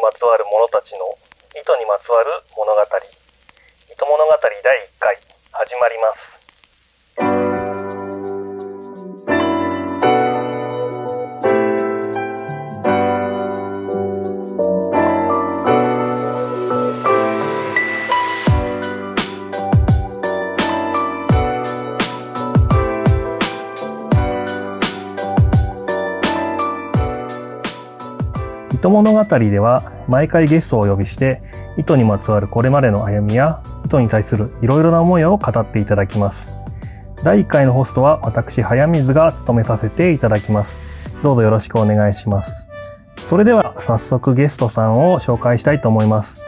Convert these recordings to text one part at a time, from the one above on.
まつわる者たちの糸にまつわる物語。糸物語第1回始まります。糸物語では毎回ゲストをお呼びして糸にまつわるこれまでの歩みや糸に対するいろいろな思いを語っていただきます。第1回のホストは私早水が務めさせていただきます。どうぞよろしくお願いします。それでは早速ゲストさんを紹介したいと思います。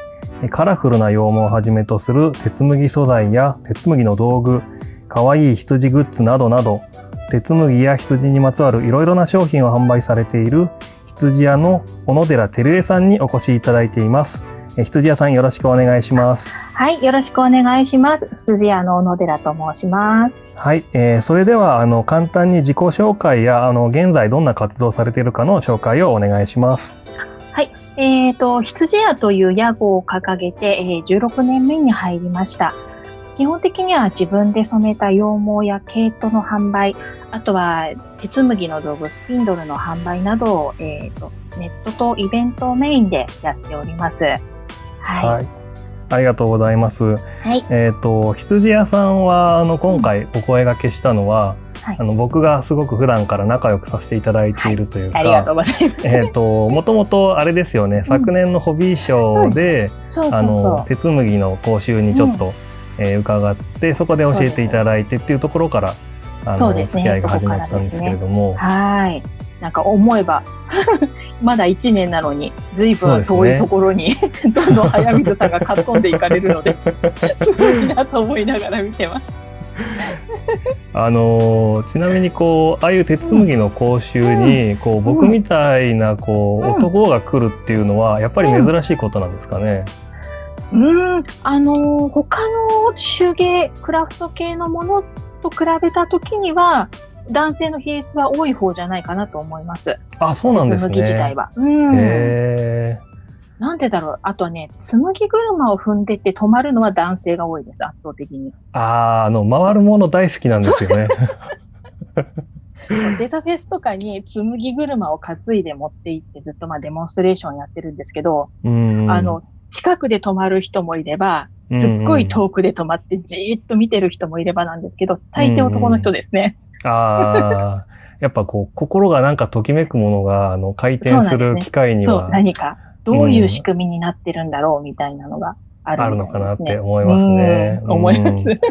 カラフルな羊毛をはじめとする鉄麦素材や鉄麦の道具かわいい羊グッズなどなど鉄麦や羊にまつわるいろいろな商品を販売されている羊屋の小野寺照江さんにお越しいただいています。え羊屋さんよろしくお願いします。はい、よろしくお願いします。羊屋の小野寺と申します。はい、えーそれではあの簡単に自己紹介やあの現在どんな活動をされているかの紹介をお願いします。はい、えっ、と、羊屋という屋号を掲げて、えー16年目に入りました。基本的には自分で染めた羊毛や毛糸の販売、あとは鉄麦の道具、スピンドルの販売などを、えー、とネットとイベントをメインでやっております。はい。はい、ありがとうございます。はい。えっ、と羊屋さんはあの今回お声掛けしたのは、はいあの僕がすごく普段から仲良くさせていただいているというか、ありがとうございます。えっ、ともともとあれですよね、昨年のホビー賞で。そうあそうそう。の鉄麦の講習にちょっと、えー伺ってそこで教えていただいてっていうところからあのそうですね。付き合いが始まったんですけれども、はい。なんか思えば、まだ1年なのに、ずいぶんそうですね遠いところに、どんどん早水さんがかっ飛んでいかれるので、すごいなと思いながら見てます。あのーちなみにこうああいう鉄麦の講習に、こう僕みたいなこう、うん。男が来るっていうのはやっぱり珍しいことなんですかね？うん、あのー他の手芸、クラフト系のものと比べたときには、男性の比率は多い方じゃないかなと思います。あそうなんです鉄麦自体ね。は。うん。へなんでだろう。あとはね、紬車を踏んでって止まるのは男性が多いです、圧倒的に。ーあーあの回るもの大好きなんですよね。デザフェスとかに紬車を担いで持って行ってずっとまあデモンストレーションやってるんですけど、うんあの、近くで止まる人もいれば、すっごい遠くで止まってじーっと見てる人もいればなんですけど、大抵男の人ですね。ああ、やっぱこう、心がなんかときめくものが、あの、回転する機会にそう、は何か、どういう仕組みになってるんだろうみたいなのがあるあるのかなって。思いますね。うん思います。うん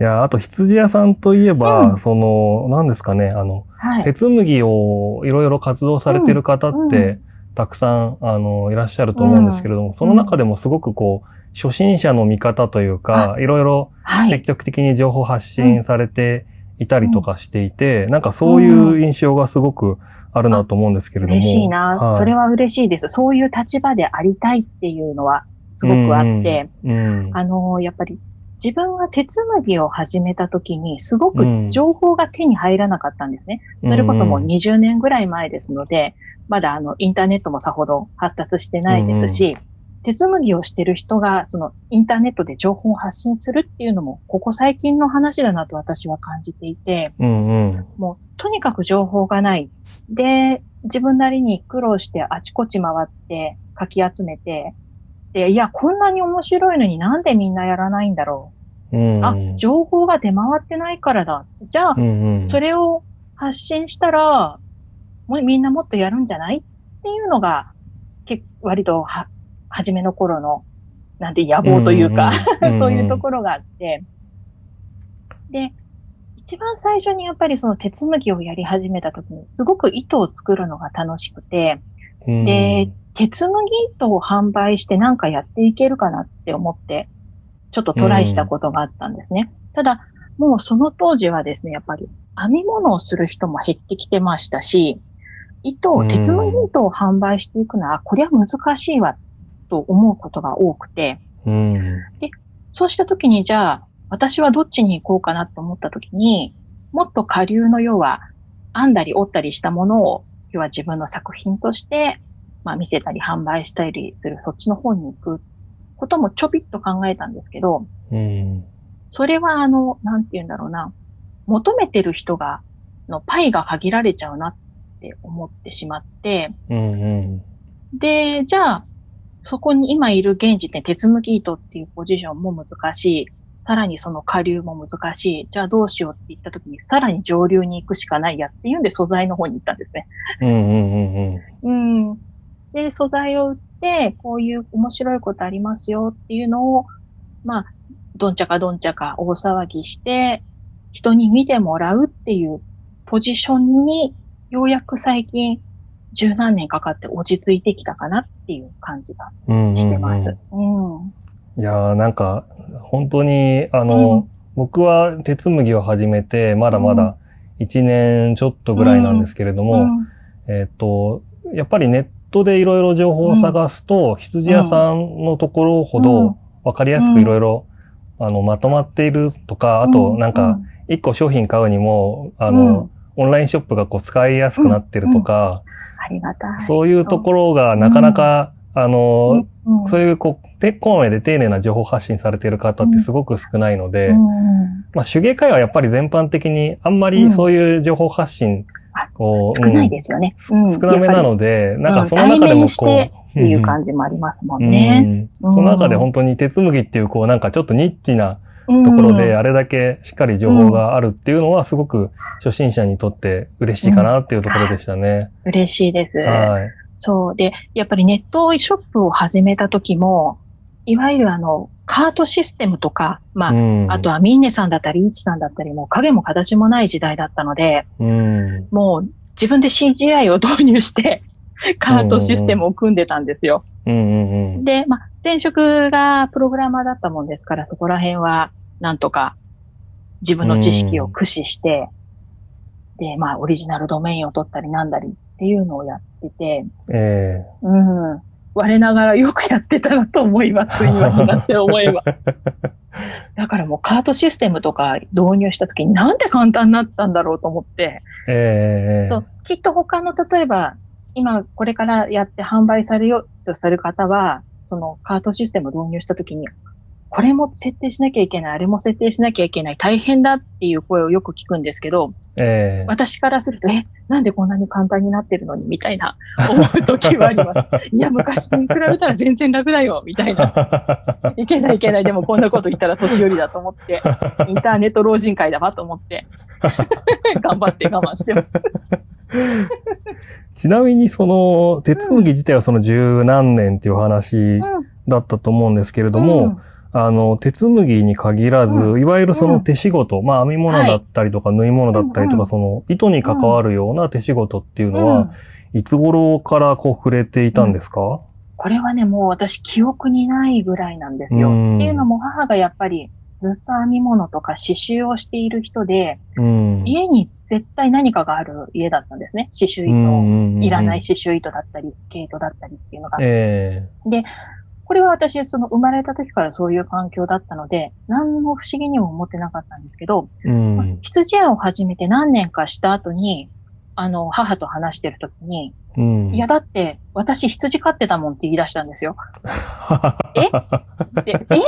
いや、あと羊屋さんといえば、うんその、何ですかね、あの、はい。鉄麦をいろいろ活動されてる方って、うんうたくさん、あの、いらっしゃると思うんですけれども、その中でもすごくこう、初心者の見方というか、いろいろはい。積。極的に情報発信されていたりとかしていて、なんかそういう印象がすごくあるなと思うんですけれども。嬉しいな、はい。それは嬉しいです。そういう立場でありたいっていうのはすごくあって、うん。うん、あの、やっぱり自分が鉄麦を始めた時にすごうんく情報が手に入らなかったんですね。それこそもう20年ぐらい前ですので、まだあのインターネットもさほど発達してないですし、鉄麦をしてる人がそのインターネットで情報を発信するっていうのもここ最近の話だなと私は感じていて、うんうんもうとにかく情報がない。で、自分なりに苦労してあちこち回ってかき集めて、で、いや、こんなに面白いのになんでみんなやらないんだろう。ん。う。あ、情報が出回ってないからだ。じゃあう、んうん。それを発信したら、もうみんなもっとやるんじゃない？っていうのが、け割とは、初めの頃の、なんて野望というか、んんん。そういうところがあって、で、一番最初にやっぱりその鉄麦をやり始めた時に、すごく糸を作るのが楽しくて、うん。で、鉄麦糸を販売してなんかやっていけるかなって思って、ちょっとトライしたことがあったんですね。ただ、もうその当時はですね、やっぱり編み物をする人も減ってきてましたし、糸を、うん鉄麦糸を販売していくのは、これは難しいわ、と思うことが多くて、うんそうした時に、じゃあ、私はどっちに行こうかなと思った時に、もっと下流の要は、編んだり折ったりしたものを、要は自分の作品としてまあ見せたり販売したりするそっちの方に行くこともちょびっと考えたんですけど、うん。それはあの、なんて言うんだろうな、求めてる人が、のパイが限られちゃうなって思ってしまって、うんうん。で、じゃあ、そこに今いる現時点、手続き糸っていうポジションも難しい。さらにその下流も難しい。じゃあどうしようって言った時に、さらに上流に行くしかないやっていうんで素材の方に行ったんですね。うんうんうんうん。うん。で、素材を売って、こういう面白いことありますよっていうのを、まあ、どんちゃかどんちゃか大騒ぎして、人に見てもらうっていうポジションに、ようやく最近、十何年かかって落ち着いてきたかなっていう感じがうんうんうんしてます。うん。いやーなんか本当にあの、僕は鉄麦を始めてまだまだ1年ちょっとぐらいなんですけれども、うんえっ、とやっぱりネットでいろいろ情報を探すと、羊屋さんのところほどわかりやすくいろいろあのまとまっているとか、あとなんか、1個商品買うにもあの、うん。オンラインショップがこう使いやすくなってるとか、ありがたい。そういうところがなかなか、あの、うん。そういうこう、て、こまめで丁寧な情報発信されている方ってすごく少ないので、うん。まあ手芸界はやっぱり全般的にあんまりそういう情報発信、こう、少ないですよね。うん少なめなので、なんかその中でもこう、っていうじ感じもありますもんね。その中で本当に鉄麦っていう、こう、なんかちょっとニッチなとところで、あれだけしっかり情報があるっていうのは、すごく初心者にとって嬉しいかなっていうところでしたね。嬉しいです。はい。そう。で、やっぱりネットショップを始めた時も、いわゆるあの、カートシステムとか、まあ、うんあとはミンネさんだったり、イーチさんだったり、もう影も形もない時代だったので、うん。もう自分で CGI を導入して、カートシステムを組んでたんですよ。うんうんうん。で、まあ、前職がプログラマーだったもんですから、そこら辺は、なんとか、自分の知識を駆使して、で、まあ、オリジナルドメインを取ったりなんだりっていうのをやってて、えうん。我ながらよくやってたなと思います、今になって思えば。だからもうカートシステムとか導入した時になんて簡単になったんだろうと思って、えええそう、きっと他の、例えば、今これからやって販売されようとする方は、そのカートシステムを導入したときに、これも設定しなきゃいけない、あれも設定しなきゃいけない、大変だっていう声をよく聞くんですけど、ええ私からすると、え、なんでこんなに簡単になってるのに、みたいな思う時はあります。いや、昔に比べたら全然楽だよ、みたいな。いけないいけない、でもこんなこと言ったら年寄りだと思って、インターネット老人会だわと思って、頑張って我慢してます。ちなみにその鉄麦自体はその十何年っていう話だったと思うんですけれども、あの鉄麦に限らず、ういわゆるその手仕事、まあ編み物だったりとか縫い物だったりとか、うんうんその糸に関わるような手仕事っていううんのは、うん。いつ頃からこう触れていたんですか、これはね、もう私記憶にないぐらいなんですよ。うん。っていうのも母がやっぱりずっと編み物とか刺繍をしている人で、うん。家に絶対何かがある家だったんですね。刺繍糸、いらない刺繍糸だったり、毛糸だったりっていうのが。えこれは私、その生まれた時からそういう環境だったので、何も不思議にも思ってなかったんですけど、えうん。羊屋を始めて何年かした後に、あの、母と話してる時に、うん。いや、だって、私羊飼ってたもんって言い出したんですよ。で、え？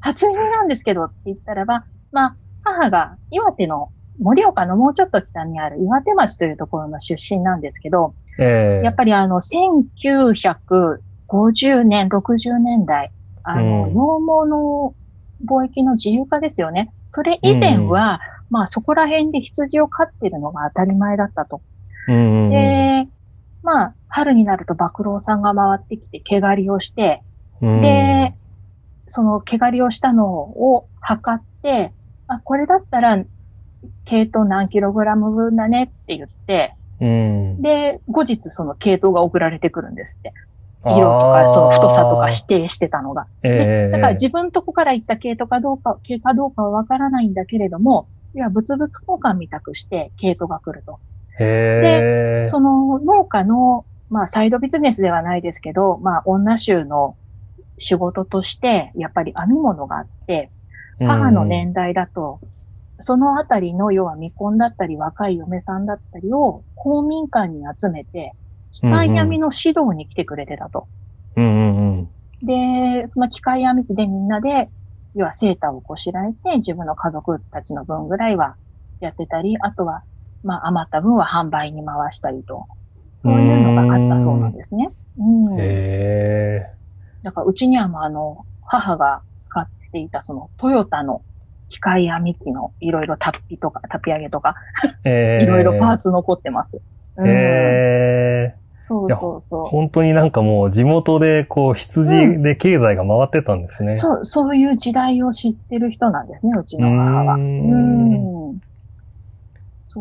初耳なんですけどって言ったらば、まあ、母が岩手の盛岡のもうちょっと北にある岩手町というところの出身なんですけど、ええやっぱりあの、1950年、60年代、あの、うん羊毛の貿易の自由化ですよね。それ以前は、まあそこら辺で羊を飼ってるのが当たり前だったと。うん。で、まあ、春になると馬郎さんが回ってきて毛刈りをして、うん、で、その毛刈りをしたのを測って、あ、これだったら、毛糸何キログラム分だねって言って、うん、で、後日その毛糸が送られてくるんですって。色とか、その太さとか指定してたのが。ええだから自分とこから行った毛糸かどうか、毛かどうかはわからないんだけれども、いや、物々交換みたくして毛糸が来ると。へえ。その農家の、まあ、サイドビジネスではないですけど、まあ、女衆の仕事として、やっぱり編み物があって、母の年代だと、そのあたりの、要は未婚だったり、若い嫁さんだったりを公民館に集めて、機械編みの指導に来てくれてたと。うんうんうん。で、その機械編み機でみんなで、要はセーターをこしらえて、自分の家族たちの分ぐらいはやってたり、あとは、まあ余った分は販売に回したりと。そういうのがあったそうなんですね。うん。へえ。だからうちにはもうあの、母が使っていたそのトヨタの機械編み機のいろいろタッピとか、タピ上げとか、ええ。いろいろパーツ残ってます。うん、へえ。そうそうそう。本当になんかもう地元でこう羊で経済が回ってたんですね。そう、そういう時代を知ってる人なんですね、うちの母は。うーうん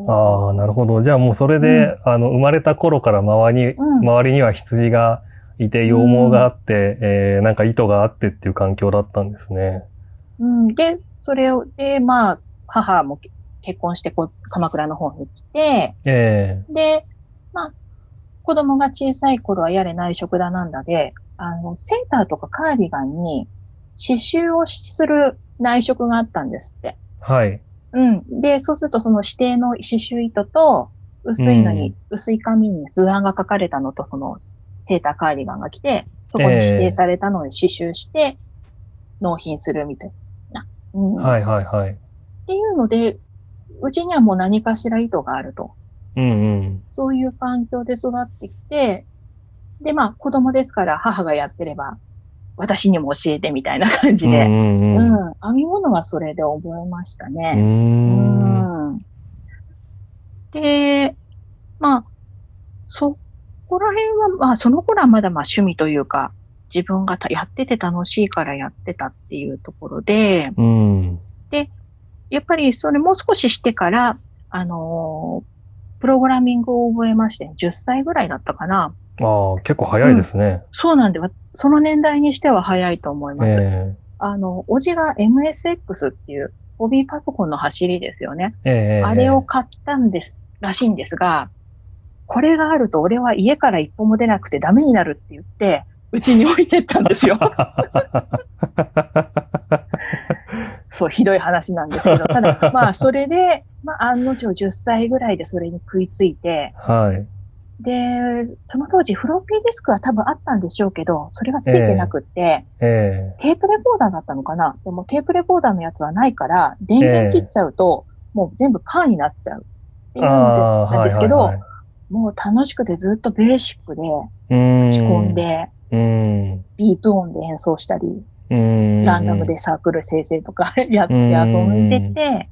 ああ、なるほど。じゃあもうそれで、あの、生まれた頃から周りに、うん周りには羊がいて、羊毛があって、えーなんか糸があってっていう環境だったんですね。うん。で、それを、で、まあ、母もけ結婚してこう、鎌倉の方に来て、えで、まあ、子供が小さい頃はやれ内職だなんだで、あの、セーターとかカーディガンに刺繍をする内職があったんですって。えはい。うん。で、そうするとその指定の刺繍糸と、薄いのに、薄い紙に図案が書かれたのと、そのセーターカーディガンが来て、そこに指定されたのに刺繍して、納品するみたいな。うん。はいはいはい。っていうので、うちにはもう何かしら糸があると。うんうん。そういう環境で育ってきて、で、まあ子供ですから母がやってれば、私にも教えてみたいな感じで、うんうんうん、うん。編み物はそれで覚えました。ね。うんん。で、まあ、そこら辺は、まあその頃はまだまあ趣味というか、自分がたやってて楽しいからやってたっていうところで、うん。やっぱりそれもう少ししてから、あのープログラミングを覚えまして、10歳ぐらいだったかな。ああ、結構早いですね。そうなんで、わその年代にしては早いと思います。えあの、おじが MSX っていう、ホビーパソコンの走りですよね。えええあれを買ったんです、らしいんですが、これがあると俺は家から一歩も出なくてダメになるって言って、うちに置いてったんですよ。そう、ひどい話なんですけど、ただ、まあ、それで、まあ、案の定10歳ぐらいでそれに食いついて、はい。で、その当時フロッピーディスクは多分あったんでしょうけど、それがついてなくって、えテープレコーダーだったのかな？でもテープレコーダーのやつはないから、電源切っちゃうと、もう全部カーになっちゃうってえいうのなんですけど、はいはい。もう楽しくてずっとベーシックでうん。打ち込んで、うん。ビート音で演奏したり、うん。ランダムでサークル生成とか やってうん遊んでて、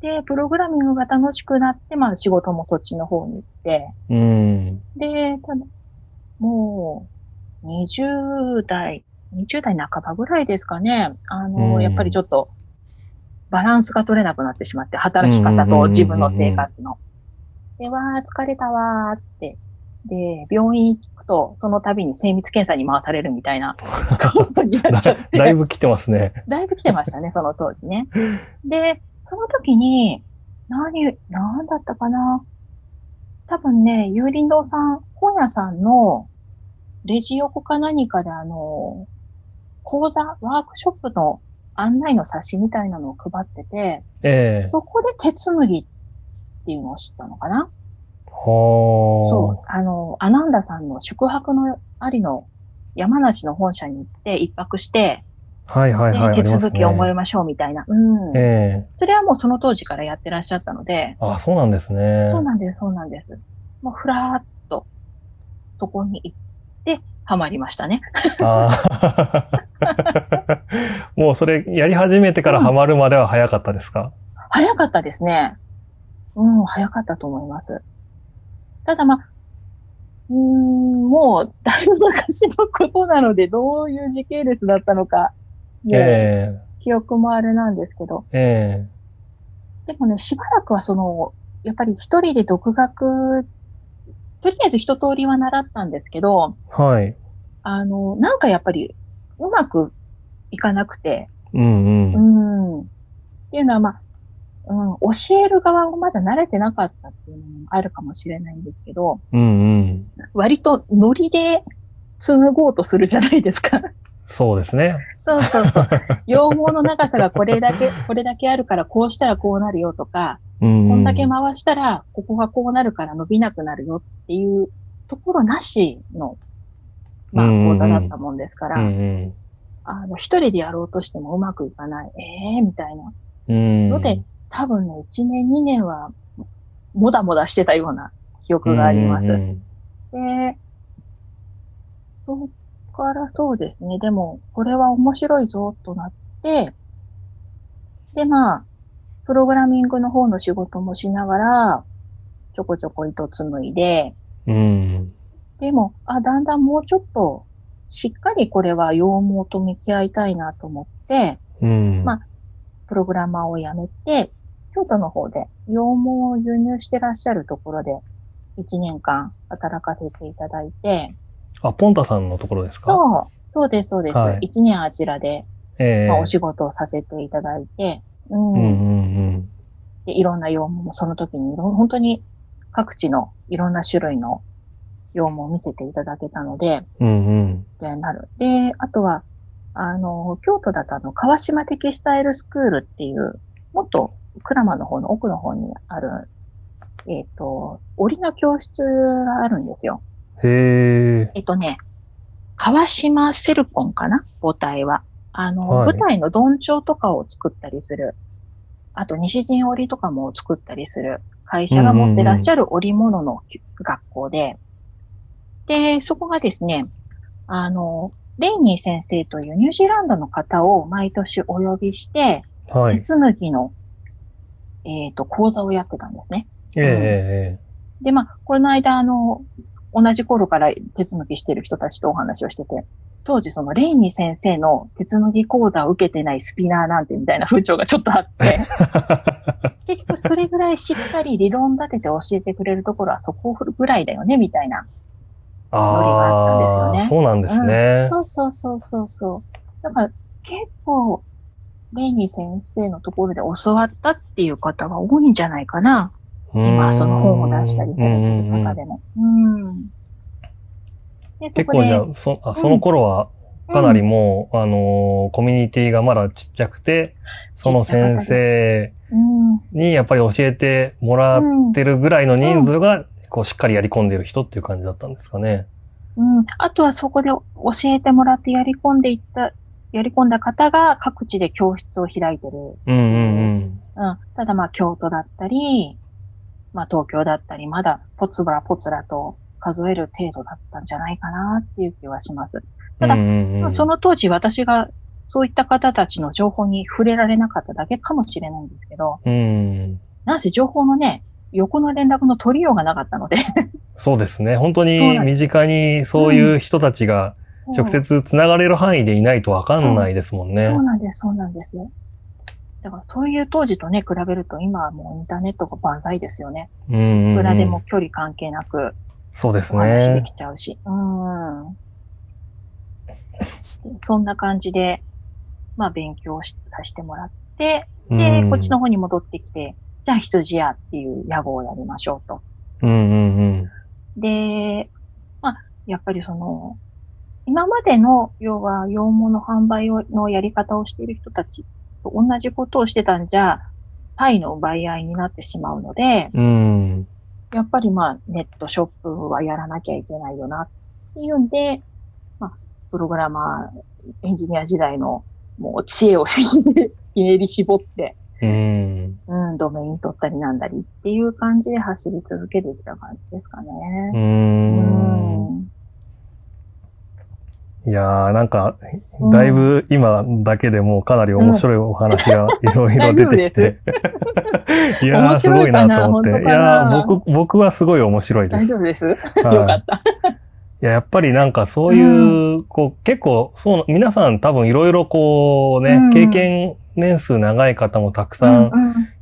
で、プログラミングが楽しくなって、まあ仕事もそっちの方に行って、うん。で、ただ、もう、20代、20代半ばぐらいですかね。あの、うんやっぱりちょっと、バランスが取れなくなってしまって、働き方と自分の生活の。で、わー、疲れたわーって。で、病院行くと、その度に精密検査に回されるみたいなことになっちゃって。だいぶ来てますね。だいぶ来てましたね、その当時ね。で、その時に、何、何だったかな多分ね、有林堂さん、本屋さんのレジ横か何かであの、講座、ワークショップの案内の冊子みたいなのを配ってて、ええそこで鉄麦っていうのを知ったのかなはそう、あの、アナンダさんの宿泊のありの山梨の本社に行って一泊して、あ。はいはいはい。で手続きを覚えね。ましょうみたいな。うん。ええそれはもうその当時からやってらっしゃったので、あ、そうなんですね。そうなんです、そうなんです。もうふらーっと、そこに行って、ハマりましたね。もうそれやり始めてからハマるまでは早かったですか、早かったですね。うん、早かったと思います。ただまあ、うーん、もう、だいぶ昔のことなので、どういう時系列だったのか、え記憶もあれなんですけど、ええでもね、しばらくはその、やっぱり一人で独学、とりあえず一通りは習ったんですけど、えはい。あの、なんかやっぱりうまくいかなくて、うんう。うんん。っていうのはまあ、うん、教える側もまだ慣れてなかったっていうのもあるかもしれないんですけど、うんうん。割とノリで紡ごうとするじゃないですか。そうですね。そうそうそう。羊毛の長さがこれだけ、これだけあるからこうしたらこうなるよとか、うん。こんだけ回したらここがこうなるから伸びなくなるよっていうところなしの、まあ、うんうんうん講座だったもんですから、うんあの、一人でやろうとしてもうまくいかない。ええー、みたいな。うん。うん。ので、多分ね、1年、2年は、もだもだしてたような記憶があります。で、そこからそうですね。でも、これは面白いぞとなって、で、まあ、プログラミングの方の仕事もしながら、ちょこちょこ糸紡いで、うん。でも、あ、だんだんもうちょっと、しっかりこれは羊毛と向き合いたいなと思って、うん。まあプログラマーを辞めて、京都の方で羊毛を輸入してらっしゃるところで、1年間働かせていただいて、あ、ポンタさんのところですか？そう、そうです、そうです。はい1年あちらで、ええまあ、お仕事をさせていただいて、うんうんうんでいろんな羊毛もその時にいろ、本当に各地のいろんな種類の羊毛を見せていただけたので、うん。うんうん。で、なる。で、あとは、あの、京都だとあの、川島テキスタイルスクールっていう、もっと鞍馬の方の奥の方にある、えっ、と、織の教室があるんですよ。へえ。えっとね、川島セルポンかな？母体は。あの、はい舞台のどんちょうとかを作ったりする。あと、西陣織とかも作ったりする会社が持ってらっしゃる織物の学校で、で、そこがですね、あの、レイニー先生というニュージーランドの方を毎年お呼びして、はい。手紡ぎの、えっ、と、講座をやってたんですね。えええで、まあ、この間、あの、同じ頃から手紡ぎしてる人たちとお話をしてて、当時そのレイニー先生の手紡ぎ講座を受けてないスピナーなんてみたいな風潮がちょっとあって、結局それぐらいしっかり理論立てて教えてくれるところはそこぐらいだよね、みたいな。ああったんですよねあ、そうなんですうんね。そうそうそうそうそう。だから結構、レイニー先生のところで教わったっていう方が多いんじゃないかな。今、その本を出したりいただいてる方でも。うん。結構じゃあ、そあその頃は、かなりもう、あのーコミュニティがまだちっちゃくて、その先生うん、にやっぱり教えてもらってるぐらいの人数が、こう、しっかりやり込んでる人っていう感じだったんですかね。うん。あとはそこで教えてもらってやり込んでいった、やり込んだ方が各地で教室を開いてる。うんうんうん。ただまあ京都だったり、まあ東京だったり、まだポツラポツラと数える程度だったんじゃないかなっていう気はします。うん。ただうんうんうんその当時私がそういった方たちの情報に触れられなかっただけかもしれないんですけど、うん。なんせ情報のね、横の連絡の取りようがなかったので、そうですね。本当に身近にそういう人たちが直接つながれる範囲でいないとわかんないですもんね。そうなんです、そうなんですよ。だからそういう当時とね、比べると今はもうインターネットが万歳ですよね。うんいくらでも距離関係なくそうですお話でねき。ちゃうし。うん。でそんな感じで、まあ勉強しさせてもらって、で、うんこっちの方に戻ってきて、じゃあ羊屋っていう屋号をやりましょうと。うんうんうん。で、まあ、やっぱりその、今までの、要は、羊毛の販売をのやり方をしている人たちと同じことをしてたんじゃ、パイの奪い合いになってしまうので、うん。やっぱりまあ、ネットショップはやらなきゃいけないよな、っていうんで、まあ、プログラマー、エンジニア時代の、もう知恵をひねり絞って、うん。うん、ドメイン取ったりなんだりっていう感じで走り続けてきた感じですかね。う。うんんいやー、なんか、だいぶ今だけでもうかなり面白いお話がいろいろ出てきて。いやー、面すごいななと思って。いやー、僕、僕はすごい面白いです。大丈夫です？いかった。いや、やっぱりなんかそういう、こう、結構、そう、皆さん多分いろいろこうね、うん経験年数長い方もたくさんい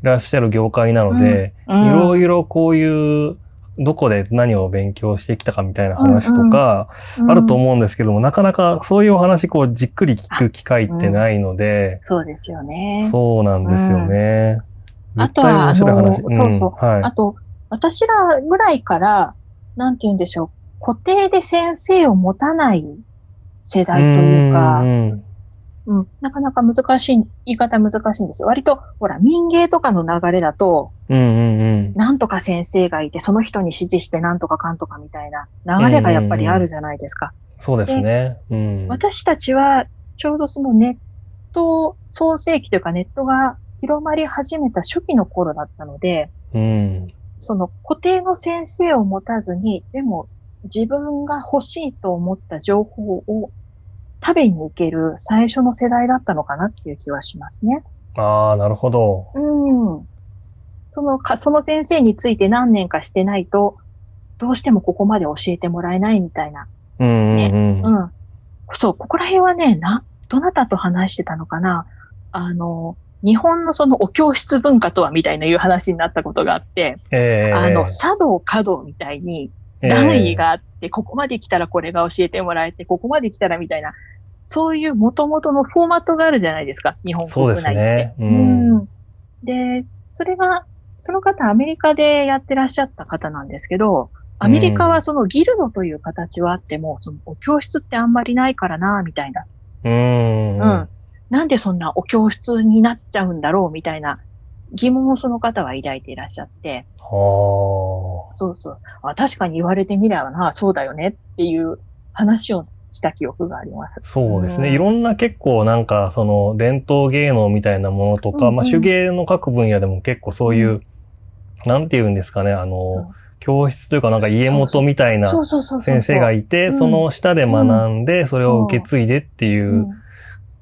らっしゃる業界なので、いろいろこういう、どこで何を勉強してきたかみたいな話とか、あると思うんですけども、なかなかそういうお話、こう、じっくり聞く機会ってないので、そうですよね。そうなんですよね。あとは。あのそうそんはい。あと、私らぐらいから、なんて言うんでしょう、固定で先生を持たない世代というか、んうん、なかなか難しい、言い方難しいんですよ。割と、ほら、民芸とかの流れだと、うんうんなんとか先生がいて、その人に指示してなんとかかんとかみたいな流れがやっぱりあるじゃないですか。そうですね。うん。私たちは、ちょうどそのネット創世期というかネットが広まり始めた初期の頃だったので、うん。その固定の先生を持たずに、でも自分が欲しいと思った情報を食べに行ける最初の世代だったのかなっていう気はしますね。ああ、なるほど。うん。そのか、その先生について何年かしてないと、どうしてもここまで教えてもらえないみたいな。うんうんうん。うん。そう、ここら辺はね、な、どなたと話してたのかなあの、日本のそのお教室文化とはみたいないう話になったことがあって、ええあの、茶道、華道みたいに段位があって、ここまで来たらこれが教えてもらえて、ここまで来たらみたいな、そういう元々のフォーマットがあるじゃないですか、日本国内って。ね。う。うんん。で、それが、その方、アメリカでやってらっしゃった方なんですけど、アメリカはそのギルドという形はあっても、そのお教室ってあんまりないからな、みたいな。うん。うん。なんでそんなお教室になっちゃうんだろう、みたいな疑問をその方は抱いていらっしゃって、はそうそう。あ確かに言われてみればな、そうだよねっていう話をした記憶がありますあ。。そうですね。うんいろんな結構なんかその伝統芸能みたいなものとか、うんうんまあ手芸の各分野でも結構そういう、なんて言うんですかね、あの、教室というかなんか家元みたいな。先生がいて、うんその下で学んで、それを受け継いでっていうう、ん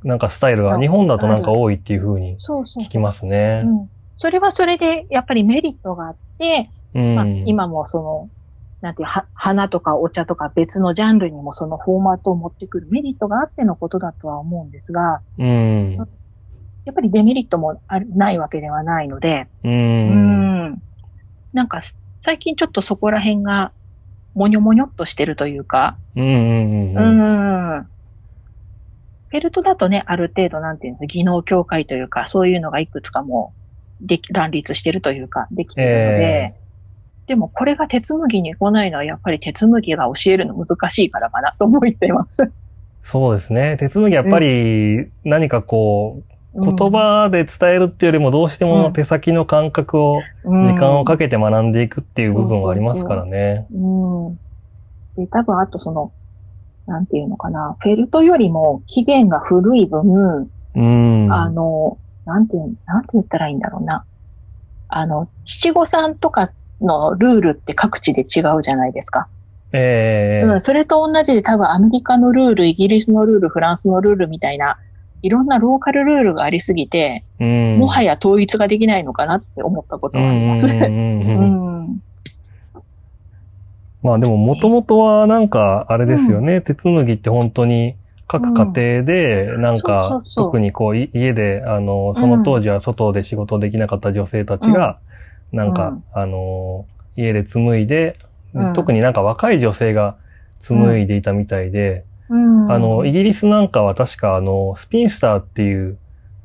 なんかスタイルが日本だとなんか多いっていう風にそうそう。聞きますねう。ん。それはそれで、やっぱりメリットがあって、うん。まあ、今もその、なんていう、は花とかお茶とか別のジャンルにもそのフォーマットを持ってくるメリットがあってのことだとは思うんですが、うん。やっぱりデメリットもないわけではないので、う。うんん。なんか、最近ちょっとそこら辺が、もにょもにょっとしてるというか、うんうんうん。フェルトだとね、ある程度、なんていうんですか、技能協会というか、そういうのがいくつかもう、でき、乱立してるというか、できてるので、でもこれが鉄麦に来ないのは、やっぱり鉄麦が教えるの難しいからかなと思っています。そうですね。手紡ぎやっぱり何かこう、うん言葉で伝えるっていうよりもどうしても手先の感覚を、時間をかけて学んでいくっていう部分はありますからね。うん。で、多分あとその、なんていうのかな、フェルトよりも期限が古い分、うん。あの、なんていう、なんて言ったらいいんだろうな。あの、七五三とかのルールって各地で違うじゃないですか。ええうん、それと同じで多分アメリカのルール、イギリスのルール、フランスのルールみたいな、いろんなローカルルールがありすぎて、うん。もはや統一ができないのかなって思ったことはあります。うんうんうんうん。うん。まあでももともとはなんかあれですよね。手紡ぎって本当に各家庭でなんか特にこうい家であのその当時は外で仕事できなかった女性たちがなんかうん。あの家で紡いでうん。特になんか若い女性が紡いでいたみたいでうん。あのイギリスなんかは確かあのスピンスターっていう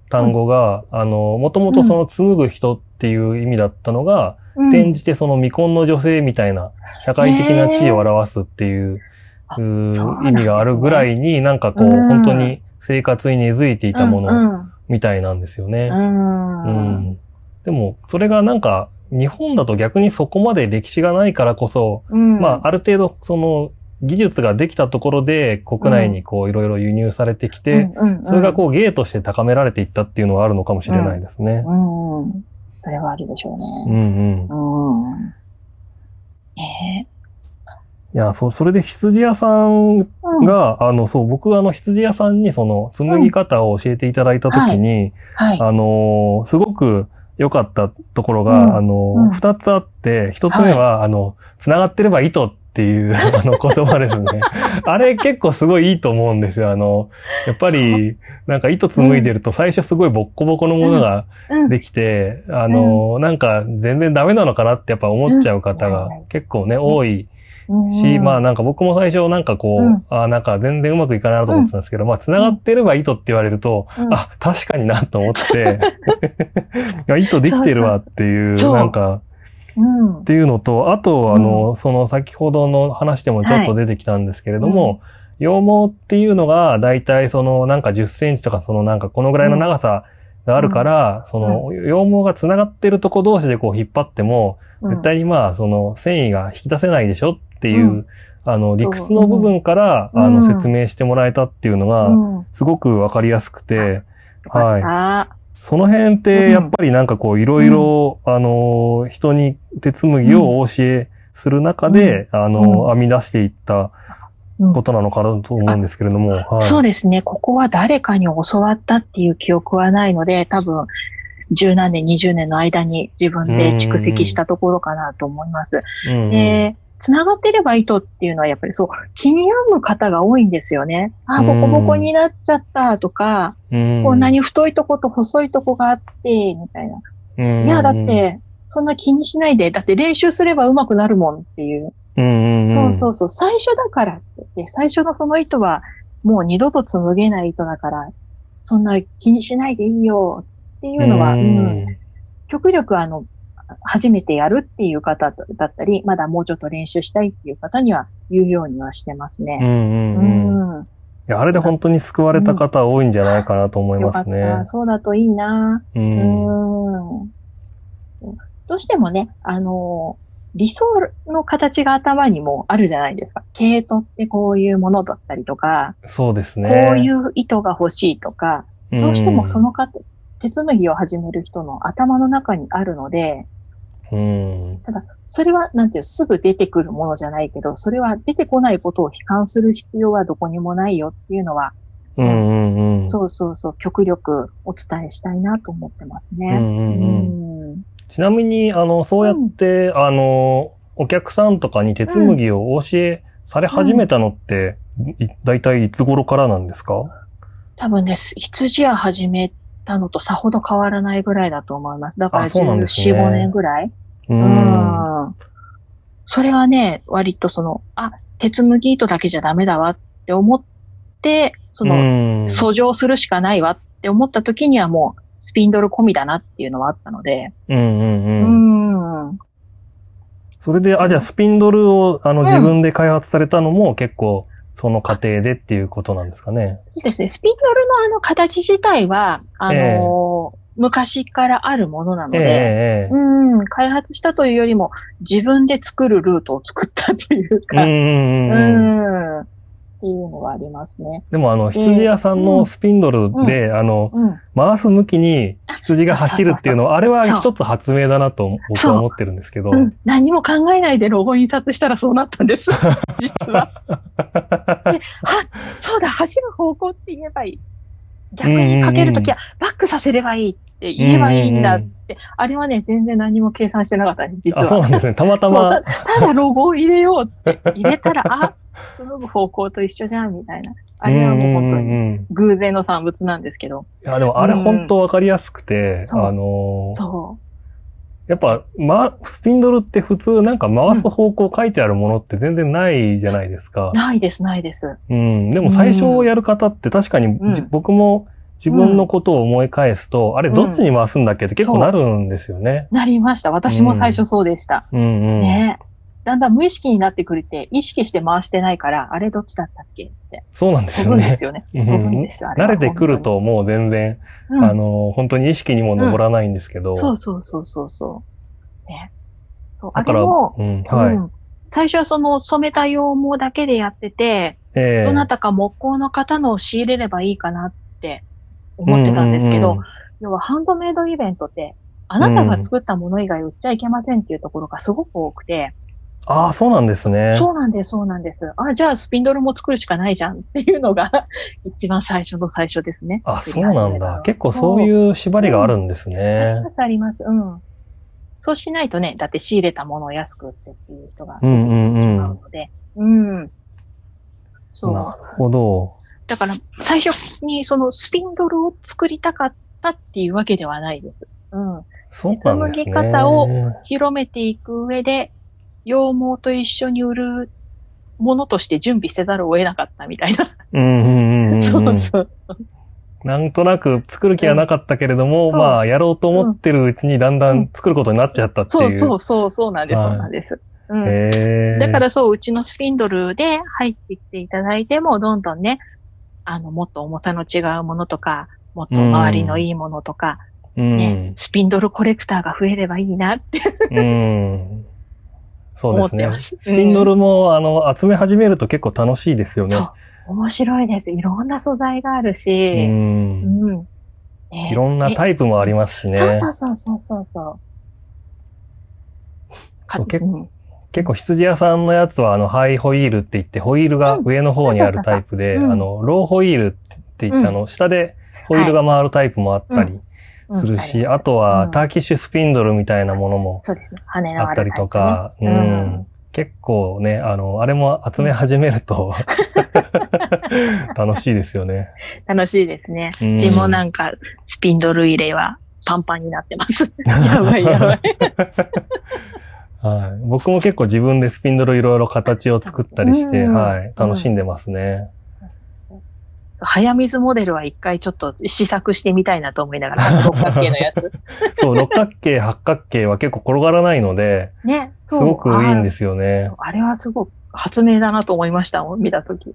単語があのもともとその紡ぐ人っていう意味だったのがうん。転じてその未婚の女性みたいな社会的な地位を表すっていうあう意味があるぐらいになんかこううん。本当に生活に根付いていたもうのん。みたいなんですよね。うん。ううんん。でもそれがなんか日本だと逆にそこまで歴史がないからこそ、うん。まあある程度その技術ができたところで国内にこういろいろ輸入されてきて、うんうんそれがこう芸として高められていったっていうのはあるのかもしれないですね。うん、うんそれはあるでしょううんね。うん。うん。えいや、そう、それで羊屋さんえうん、が、あの、そう、僕あの、羊屋さんにその、紡ぎ方を教えていただいたときに、はい。あのーすごく良かったところが、うんあのーうん二、つあって、一つ目は、あの、繋がってれば糸っていう、あの、言葉ですね。あれ結構すごいいいと思うんですよ。あの、やっぱり、なんか糸紡いでると最初すごいボッコボコのものがうん。できて、あのーなんか全然ダメなのかなってやっぱ思っちゃう方がうん。結構ね、多いうん。し、まあなんか僕も最初なんかこう、うん。あなんか全然うまくいかないなと思ってたんですけど、まあ繋がってれば糸って言われると、うん。あ、確かになと思って、糸できてるわっていう、なんか、う。んっていうのと、あと、あの、その先ほどの話でもちょっと出てきたんですけれども、羊毛っていうのが、だいたいそのなんか10センチとか、そのなんかこのぐらいの長さがあるから、その、羊毛が繋がってるとこ同士でこう引っ張っても、うん。絶対にまあ、その、繊維が引き出せないでしょっていう、うん。あの、理屈の部分から、うん。あの、うん。説明してもらえたっていうのが、うん。すごくわかりやすくて、よかった。その辺って、やっぱりなんかこう、いろいろ、あの、人に手紡ぎをお教えする中で、あの、編み出していったことなのかなと思うんですけれども、はい。そうですね。ここは誰かに教わったっていう記憶はないので、多分、十何年、二十年の間に自分で蓄積したところかなと思います。うん。うん。で、繋がってれば糸っていうのはやっぱりそう、気に病む方が多いんですよね。あ、うん。ボコボコになっちゃったとか、うん。こんなに太いとこと細いとこがあって、みたいな。うん。いや、だっ、て、そんな気にしないで、だって練習すれば上手くなるもんっていう。そうそうそう、最初だからって。最初のその糸はもう二度と紡げない糸だから、そんな気にしないでいいよっていうのは、ううんん。極力あの、初めてやるっていう方だったり、まだもうちょっと練習したいっていう方には言うようにはしてますね。うんうんううん。ん。いや、あれで本当に救われた方多いんじゃないかなと思いますねた。。そうだといいな。う。うんん。どうしてもね、あの、理想の形が頭にもあるじゃないですか。毛糸ってこういうものだったりとか、そうですね。こういう糸が欲しいとか、うん、どうしてもその方、手紡ぎを始める人の頭の中にあるので、うん。ただ、それは、なんていう、すぐ出てくるものじゃないけど、それは出てこないことを悲観する必要はどこにもないよっていうのは、うんうんうん。そうそうそう、極力お伝えしたいなと思ってますね。うんうんうん。うんちなみに、あの、そうやって、あの、お客さんとかに手紡ぎをお教えされ始めたのって、い大体いつ頃からなんですか？多分ね、羊屋始めたのとさほど変わらないぐらいだと思います。だからあそうなんですね14、5年ぐらい。う。うんん。それはね、割とその、あ、手紡ぎ糸だけじゃダメだわって思って、その、うん訴状するしかないわって思った時にはもう、スピンドル込みだなっていうのはあったので。うんうんううん。ん。それで、あ、じゃあスピンドルを、あの、うん自分で開発されたのも結構、その過程でっていうことなんですかね。そうですね。スピンドルのあの形自体は、あのー昔からあるものなのええで、ええうん、開発したというよりも、自分で作るルートを作ったというか、うんうんうんうん。うん、っていうのはありますね。でも、あの、羊屋さんのスピンドルで、あの、うん。回す向きに羊が走るっていうのは、あれは一つ発明だなと僕は思ってるんですけど。うん何も考えないでロゴ印刷したらそうなったんです。実は。で、あ、そうだ、走る方向って言えばいい。逆にかけるときは、バックさせればいいって言えばいいんだって、あれはね、全然何も計算してなかったね、実あ、は。そうなんですね。たまたまた。ただロゴを入れようって入れたら、あ、その方向と一緒じゃん、みたいな。あれはもう本当うんうんにうん偶然の産物なんですけど。いや、でもあれ本当わかりやすくて、そうあのーそやっぱ、ま、スピンドルって普通なんか回す方向書いてあるものって全然ないじゃないですかう。。ないです、ないです。うん。でも最初やる方って確かに、うんじ僕も自分のことを思い返すと、あれどっちに回すんだっけって結構なるんですよね。なりました。私も最初そうでした。うんうん。ねだんだん無意識になってくれて、意識して回してないから、あれどっちだったっけって。そうなんです飛よね。ですよね。うん慣れてくるともう全然、本当に。あの、本当に意識にも上らないんですけど。うん、そうそうそうそうそう。ね。そうあだから、れも、うん、はい。うん最初はその染めた羊毛だけでやってて、ええどなたか木工の方のを仕入れればいいかなって思ってたんですけど、要はハンドメイドイベントって、あなたが作ったもの以外売っちゃいけませんっていうところがすごく多くて、ああ、そうなんですね。そうなんです、そうなんです。あ、じゃあスピンドルも作るしかないじゃんっていうのが 一番最初の最初ですね。あ、そうなんだ。結構そうう。いう縛りがあるんですありねま。す、あります。うん。そうしないとね、だって仕入れたものを安く売ってっていう人が出うんうんうんうので。うん。そう。なるほど。だから、最初にそのスピンドルを作りたかったっていうわけではないです。うん。そうなんですね。紡ぎ方を広めていく上で、羊毛と一緒に売るものとして準備せざるを得なかったみたいな。うんうんうんうん。そうそう。なんとなく作る気はなかったけれども、うんまあ、やろうと思ってるうちにだんだん作ることになっちゃったっていう。そうそうそう、そうなんです、はいそうなんです。うん。へえ。だからそう、うちのスピンドルで入ってきていただいても、どんどんね、あの、もっと重さの違うものとか、もっと周りのいいものとか、うん。ね、スピンドルコレクターが増えればいいなってうん。そうですね。スピンドルも、あの、集め始めると結構楽しいですよね。そう。面白いです。いろんな素材があるう。し、うんん。ねいろんなタイプもありますしね。そうそうそうそうそう結構うん結構羊屋さんのやつは、あの、ハイホイールって言って、ホイールが上の方にあるタイプで、あの、ローホイールって言って、うんあの、下でホイールが回るタイプもあったりするし、あとは、ターキッシュスピンドルみたいなものもそうですね。羽のあったりとか、ううんん。結構ね、あの、あれも集め始めると楽しいですよね。楽しいですね。うんうちもなんか、スピンドル入れはパンパンになってます。やばいやばい。はい。僕も結構自分でスピンドルいろいろ形を作ったりして、うんはい。楽しんでますね。早水モデルは一回ちょっと試作してみたいなと思いながら、六角形のやつ。そう、六角形、八角形は結構転がらないので、ね。。すごくいいんですすよね。あれはすごく発明だなと思いました見たとき。い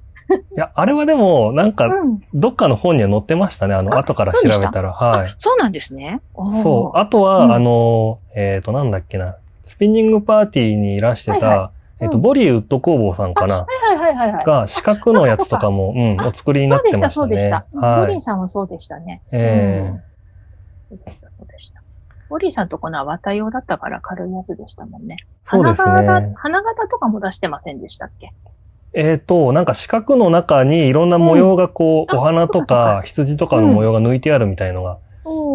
や、あれはでも、なんか、うん。どっかの本には載ってましたね。あの、あ後から調べたら。はあい。そうなんですね。そう。あとは、うんあの、えっ、と、なんだっけな。スピンニングパーティーにいらしてた、はいはえっ、と、うんボリウッド工房さんかな？はいはいはいはいはい。が、四角のやつとかも、うん、あお作りになってましたね。そうでした、そうでした。はいボリン。さんもそうでしたね。えうんそうでした、そうでした。ボリンさんとこのは綿用だったから軽いやつでしたもんね。そうです花形ね。花形とかも出してませんでしたっけ？えっ、と、なんか四角の中にいろんな模様がこう、うんあお花とか羊とかの模様が抜いてあるみたいのが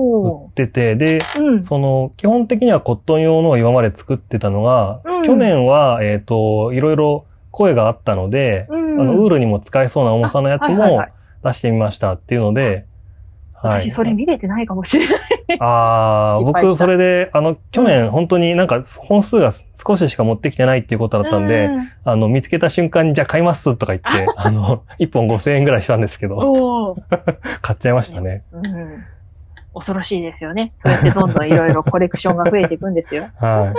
売おってて、で、うん。その、基本的にはコットン用のを今まで作ってたのが、うん去年は、えっ、と、いろいろ声があったので、うんあの、ウールにも使えそうな重さのやつも出してみましたっていうので、はい。私それ見れてないかもしれない。ああ、僕それで、あの、去年本当になんか本数が少ししか持ってきてないっていうことだったんで、うんあの、見つけた瞬間にじゃあ買いますとか言って、あの、1本5000円ぐらいしたんですけど、買っちゃいましたね。うん。恐ろしいですよね。そうやってどんどんいろいろコレクションが増えていくんですよ。は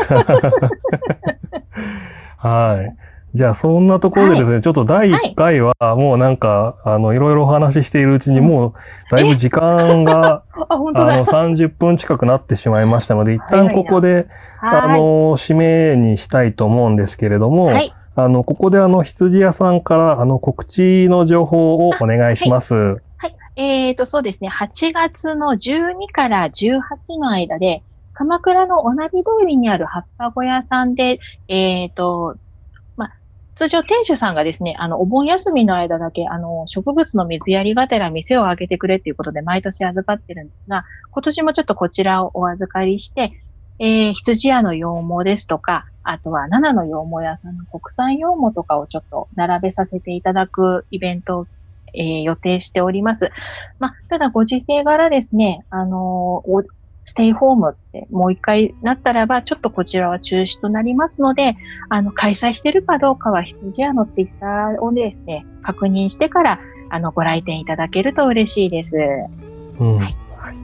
い。はい。じゃあ、そんなところでですね、ちょっと第1回は、もうなんか、あの、いろいろお話ししているうちに、もう、だいぶ時間が、あ、の、30分近くなってしまいましたので、一旦ここで、あはい。の、締めにしたいと思うんですけれども、はい。あの、ここであの、羊屋さんから、あの、告知の情報をお願いします。えっ、と、そうですね。8月の12から18の間で、鎌倉のおなび通りにある葉っぱ小屋さんで、えっ、と、まあ、通常店主さんがですね、あの、お盆休みの間だけ、あの、植物の水やりがてら店を開けてくれっていうことで毎年預かってるんですが、今年もちょっとこちらをお預かりして、えー、羊屋の羊毛ですとか、あとは七の羊毛屋さんの国産羊毛とかをちょっと並べさせていただくイベントをえー予定しております。まあ、ただご時世柄ですね、あのーおステイホームってもう一回なったらば、ちょっとこちらは中止となりますので、あの、開催してるかどうかは羊屋のツイッターをですね、確認してから、あの、ご来店いただけると嬉しいです。うん。はいはい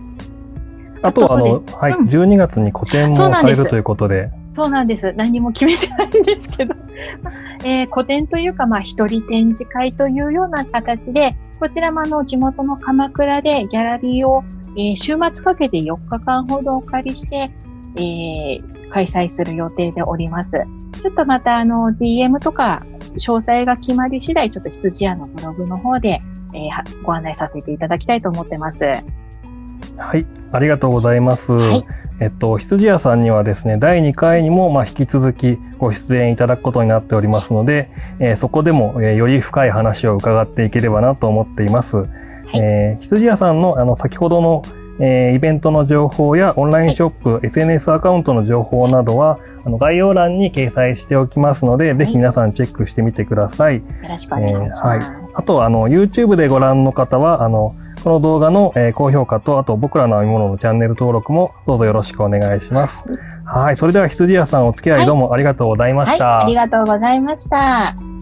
あとは、あのはい、うん12月に個展もされるということで、そうなんです。何も決めてないんですけど。えー個展というか、まあ、一人展示会というような形で、こちらもあの、地元の鎌倉でギャラリーを、えー週末かけて4日間ほどお借りして、えー開催する予定でおります。ちょっとまたあの、DM とか、詳細が決まり次第、ちょっと羊屋のブログの方で、えーご案内させていただきたいと思ってます。はい、ありがとうございます。はいえっと、羊屋さんにはですね、第2回にも、まあ、引き続きご出演いただくことになっておりますので、えーそこでも、えーより深い話を伺っていければなと思っています。えー羊屋さんの、あの、先ほどの、えーイベントの情報やオンラインショップ、SNS アカウントの情報などは、あの、概要欄に掲載しておきますので、ぜひ皆さんチェックしてみてください。よろしくお願いします。えーはいあとは、あの、YouTube でご覧の方は、あの、この動画の、えー高評価と、あと僕らの編み物のチャンネル登録もどうぞよろしくお願いします。はい。それでは羊屋さんお付き合いどうもありがとうございまはい、した。ありがとうございました。